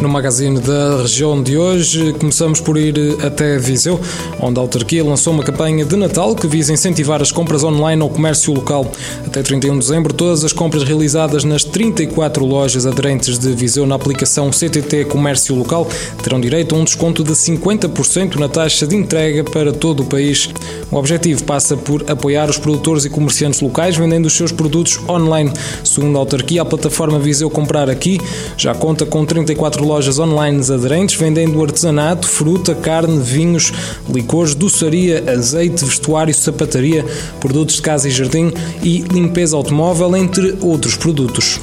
No magazine da região de hoje, começamos por ir até Viseu, onde a autarquia lançou uma campanha de Natal que visa incentivar as compras online ao comércio local. Até 31 de dezembro, todas as compras realizadas nas 34 lojas aderentes de Viseu na aplicação CTT Comércio Local terão direito a um desconto de 50% na taxa de entrega para todo o país. O objetivo passa por apoiar os produtores e comerciantes locais vendendo os seus produtos online. Segundo a autarquia, a plataforma Viseu Comprar Aqui já conta com 34 lojas online aderentes, vendendo artesanato, fruta, carne, vinhos, licores, doçaria, azeite, vestuário, sapataria, produtos de casa e jardim e limpeza automóvel, entre outros produtos.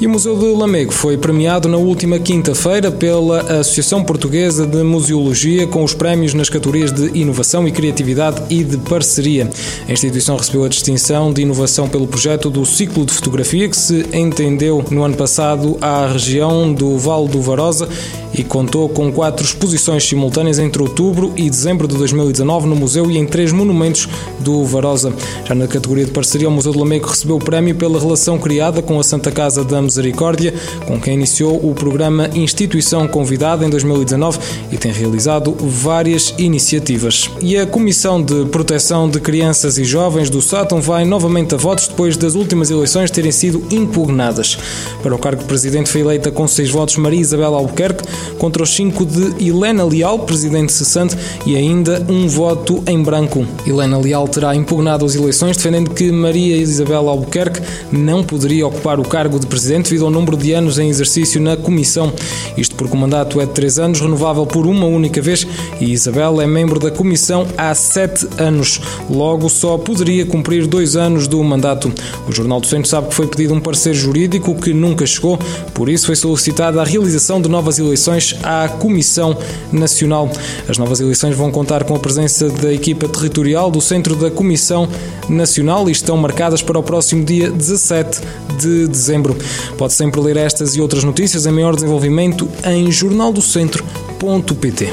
E o Museu de Lamego foi premiado na última quinta-feira pela Associação Portuguesa de Museologia com os prémios nas categorias de Inovação e Criatividade e de Parceria. A instituição recebeu a distinção de inovação pelo projeto do ciclo de fotografia que se entendeu no ano passado à região do Vale do Varosa e contou com quatro exposições simultâneas entre outubro e dezembro de 2019 no museu e em três monumentos do Varosa. Já na categoria de parceria, o Museu de Lamego recebeu o prémio pela relação criada com a Santa Casa da Misericórdia, com quem iniciou o programa Instituição Convidada em 2019 e tem realizado várias iniciativas. E a Comissão de Proteção de Crianças e Jovens do Sátão vai novamente a votos depois das últimas eleições terem sido impugnadas. Para o cargo de presidente foi eleita com seis votos Maria Isabel Albuquerque, contra os cinco de Helena Leal, presidente cessante, e ainda um voto em branco. Helena Leal terá impugnado as eleições, defendendo que Maria Isabel Albuquerque não poderia ocupar o cargo de presidente devido ao número de anos em exercício na Comissão. Isto porque o mandato é de três anos, renovável por uma única vez, e Isabel é membro da Comissão há sete anos. Logo, só poderia cumprir dois anos do mandato. O Jornal do Centro sabe que foi pedido um parecer jurídico que nunca chegou, por isso foi solicitada a realização de novas eleições à Comissão Nacional. As novas eleições vão contar com a presença da equipa territorial do centro da Comissão Nacional e estão marcadas para o próximo dia 17 de dezembro. Pode sempre ler estas e outras notícias em maior desenvolvimento em jornaldocentro.pt.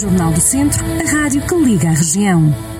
Jornal do Centro, a rádio que liga a região.